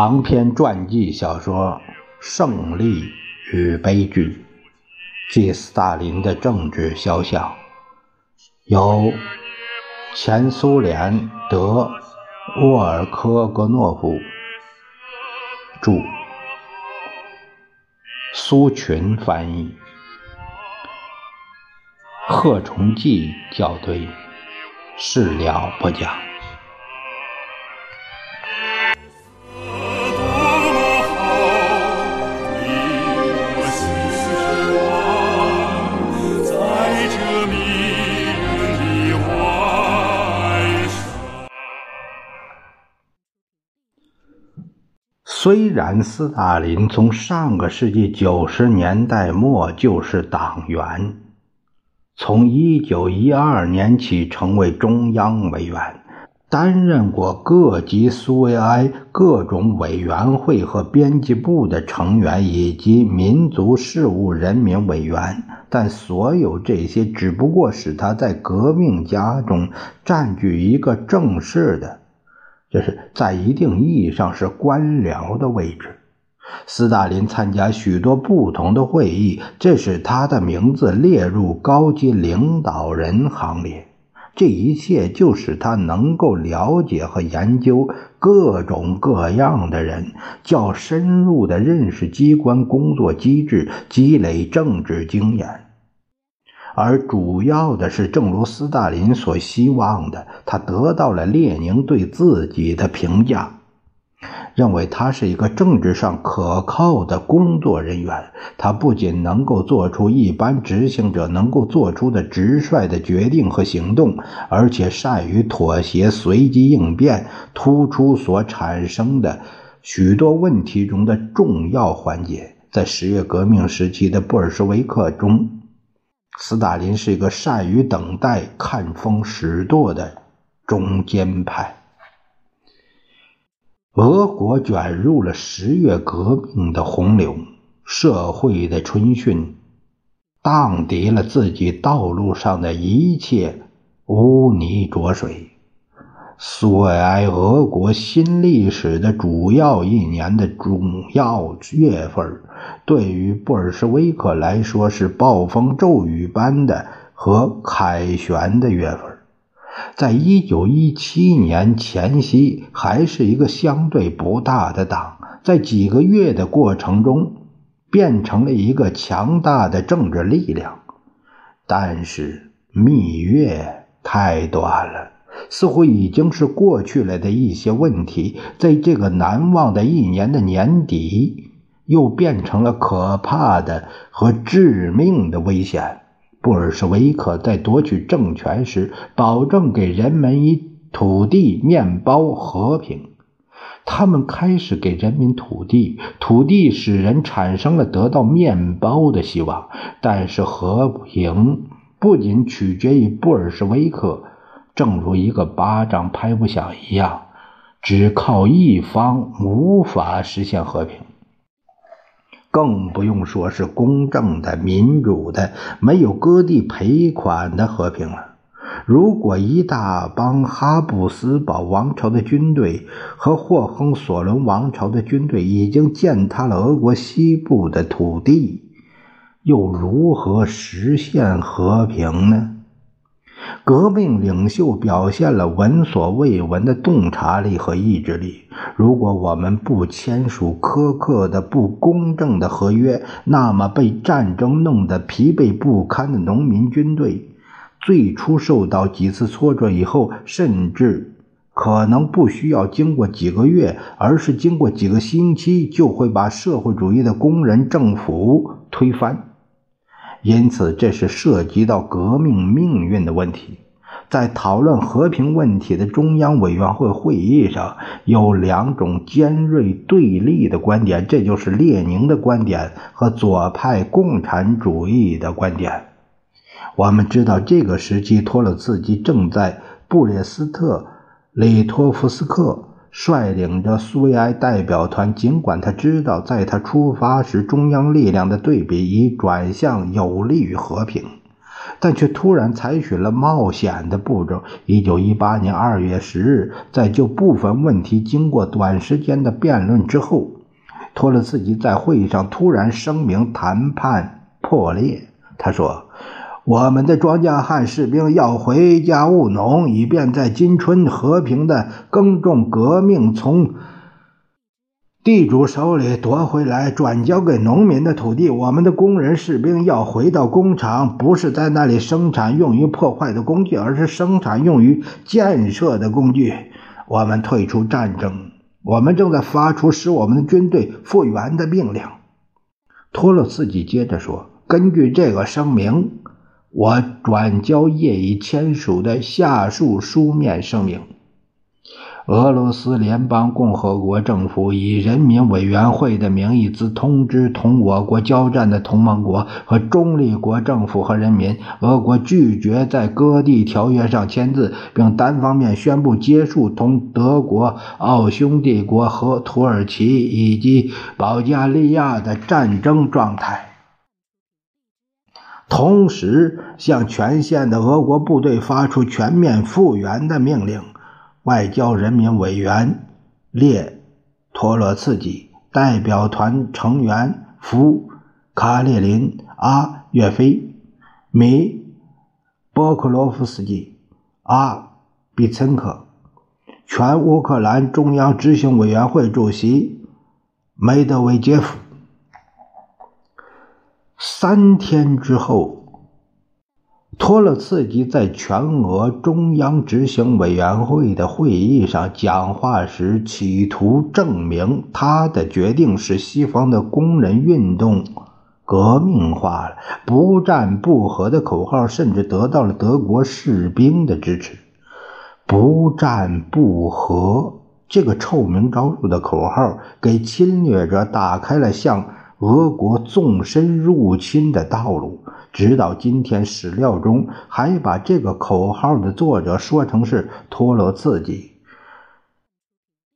长篇传记小说《胜利与悲剧》，即斯大林的政治肖像，由前苏联德沃尔科格诺夫著，苏群翻译，贺崇济校对，事了不讲。虽然斯大林从上个世纪九十年代末就是党员，从一九一二年起成为中央委员，担任过各级苏维埃各种委员会和编辑部的成员，以及民族事务人民委员，但所有这些只不过使他在革命家中占据一个正式的。这是在一定意义上是官僚的位置。斯大林参加许多不同的会议，这使他的名字列入高级领导人行列。这一切就使他能够了解和研究各种各样的人，较深入地认识机关工作机制，积累政治经验。而主要的是，正如斯大林所希望的，他得到了列宁对自己的评价，认为他是一个政治上可靠的工作人员。他不仅能够做出一般执行者能够做出的直率的决定和行动，而且善于妥协、随机应变，突出所产生的许多问题中的重要环节。在十月革命时期的布尔什维克中。斯大林是一个善于等待、看风使舵的中间派。俄国卷入了十月革命的洪流，社会的春汛荡涤了自己道路上的一切污泥浊水。苏维埃俄国新历史的主要一年的主要月份。对于布尔什维克来说，是暴风骤雨般的和凯旋的月份。在一九一七年前夕，还是一个相对不大的党，在几个月的过程中，变成了一个强大的政治力量。但是蜜月太短了，似乎已经是过去了的一些问题，在这个难忘的一年的年底。又变成了可怕的和致命的危险。布尔什维克在夺取政权时，保证给人们以土地、面包、和平。他们开始给人民土地，土地使人产生了得到面包的希望。但是和平不仅取决于布尔什维克，正如一个巴掌拍不响一样，只靠一方无法实现和平。更不用说是公正的、民主的、没有割地赔款的和平了。如果一大帮哈布斯堡王朝的军队和霍亨索伦王朝的军队已经践踏了俄国西部的土地，又如何实现和平呢？革命领袖表现了闻所未闻的洞察力和意志力。如果我们不签署苛刻的、不公正的合约，那么被战争弄得疲惫不堪的农民军队，最初受到几次挫折以后，甚至可能不需要经过几个月，而是经过几个星期，就会把社会主义的工人政府推翻。因此，这是涉及到革命命运的问题。在讨论和平问题的中央委员会会议上，有两种尖锐对立的观点，这就是列宁的观点和左派共产主义的观点。我们知道，这个时期托洛茨基正在布列斯特里托夫斯克。率领着苏维埃代表团，尽管他知道，在他出发时中央力量的对比已转向有利于和平，但却突然采取了冒险的步骤。一九一八年二月十日，在就部分问题经过短时间的辩论之后，托勒茨基在会议上突然声明谈判破裂。他说：“我们的庄稼汉士兵要回家务农，以便在今春和平的耕种革命从。”地主手里夺回来转交给农民的土地，我们的工人士兵要回到工厂，不是在那里生产用于破坏的工具，而是生产用于建设的工具。我们退出战争，我们正在发出使我们的军队复原的命令。托洛茨基接着说：“根据这个声明，我转交业已签署的下述书面声明。”俄罗斯联邦共和国政府以人民委员会的名义，自通知同我国交战的同盟国和中立国政府和人民，俄国拒绝在割地条约上签字，并单方面宣布结束同德国、奥匈帝国和土耳其以及保加利亚的战争状态，同时向全线的俄国部队发出全面复员的命令。外交人民委员列托洛茨基代表团成员弗卡列林、阿岳飞、米波克罗夫斯基、阿比岑科，全乌克兰中央执行委员会主席梅德韦杰夫。三天之后。托洛茨基在全俄中央执行委员会的会议上讲话时，企图证明他的决定使西方的工人运动革命化了。不战不和的口号甚至得到了德国士兵的支持。不战不和这个臭名昭著的口号，给侵略者打开了向俄国纵深入侵的道路。直到今天，史料中还把这个口号的作者说成是托洛茨基。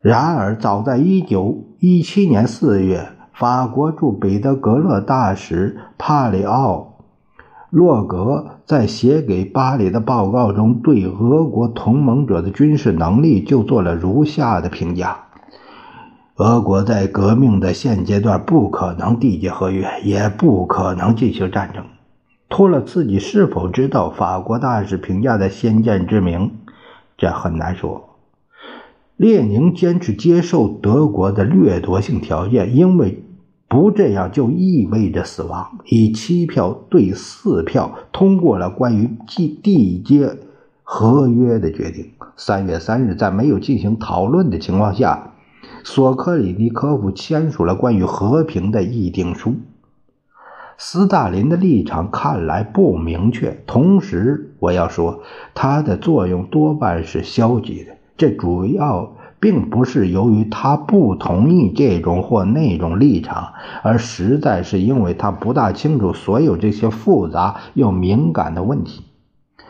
然而，早在1917年4月，法国驻彼得格勒大使帕里奥·洛格在写给巴黎的报告中，对俄国同盟者的军事能力就做了如下的评价：俄国在革命的现阶段不可能缔结合约，也不可能进行战争。托勒茨基是否知道法国大使评价的先见之明？这很难说。列宁坚持接受德国的掠夺性条件，因为不这样就意味着死亡。以七票对四票通过了关于缔缔结合约的决定。三月三日，在没有进行讨论的情况下，索科里尼科夫签署了关于和平的议定书。斯大林的立场看来不明确，同时我要说，他的作用多半是消极的。这主要并不是由于他不同意这种或那种立场，而实在是因为他不大清楚所有这些复杂又敏感的问题。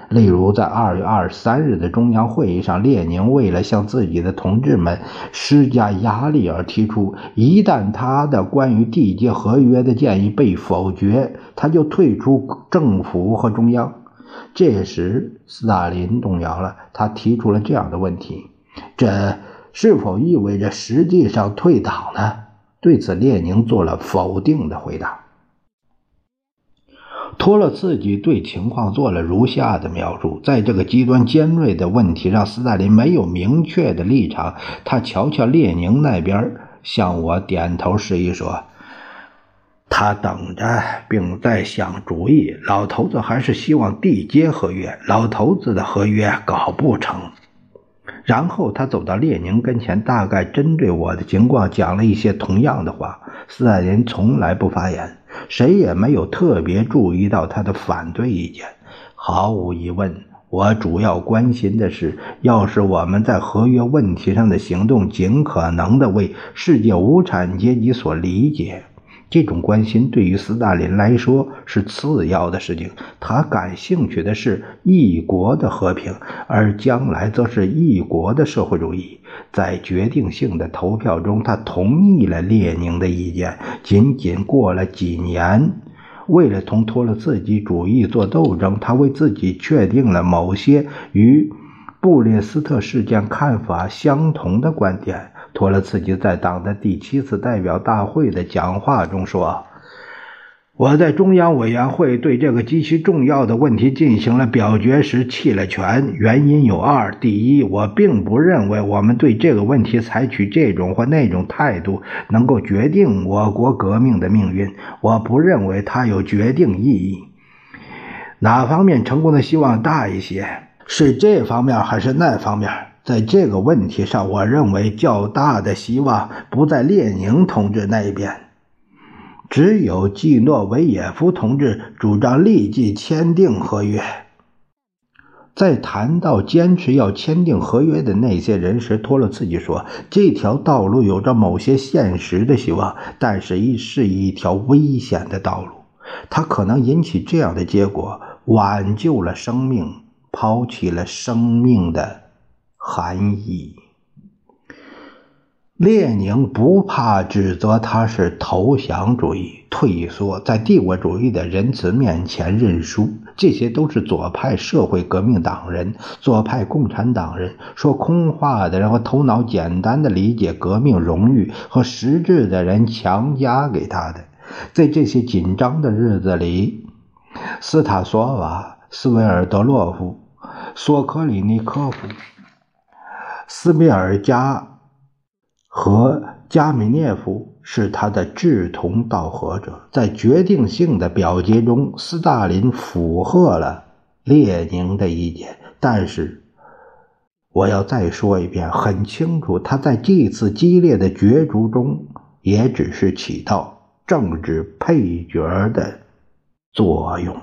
例如，在二月二十三日的中央会议上，列宁为了向自己的同志们施加压力而提出，一旦他的关于缔结合约的建议被否决，他就退出政府和中央。这时，斯大林动摇了，他提出了这样的问题：这是否意味着实际上退党呢？对此，列宁做了否定的回答。托洛茨基对情况做了如下的描述：在这个极端尖锐的问题上，斯大林没有明确的立场。他瞧瞧列宁那边，向我点头示意说：“他等着，并在想主意。老头子还是希望缔结合约。老头子的合约搞不成。”然后他走到列宁跟前，大概针对我的情况讲了一些同样的话。斯大林从来不发言。谁也没有特别注意到他的反对意见。毫无疑问，我主要关心的是，要是我们在合约问题上的行动尽可能的为世界无产阶级所理解。这种关心对于斯大林来说是次要的事情，他感兴趣的是一国的和平，而将来则是一国的社会主义。在决定性的投票中，他同意了列宁的意见。仅仅过了几年，为了同托洛茨基主义做斗争，他为自己确定了某些与布列斯特事件看法相同的观点。托洛茨基在党的第七次代表大会的讲话中说。我在中央委员会对这个极其重要的问题进行了表决时弃了权，原因有二：第一，我并不认为我们对这个问题采取这种或那种态度能够决定我国革命的命运；我不认为它有决定意义。哪方面成功的希望大一些？是这方面还是那方面？在这个问题上，我认为较大的希望不在列宁同志那一边。只有季诺维也夫同志主张立即签订合约。在谈到坚持要签订合约的那些人时，托洛茨基说：“这条道路有着某些现实的希望，但是一是一条危险的道路。它可能引起这样的结果：挽救了生命，抛弃了生命的含义。”列宁不怕指责他是投降主义、退缩，在帝国主义的仁慈面前认输。这些都是左派社会革命党人、左派共产党人说空话的人和头脑简单的理解革命荣誉和实质的人强加给他的。在这些紧张的日子里，斯塔索瓦、斯维尔德洛夫、索科里尼科夫、斯米尔加。和加米涅夫是他的志同道合者，在决定性的表决中，斯大林附和了列宁的意见。但是，我要再说一遍，很清楚，他在这次激烈的角逐中，也只是起到政治配角的作用。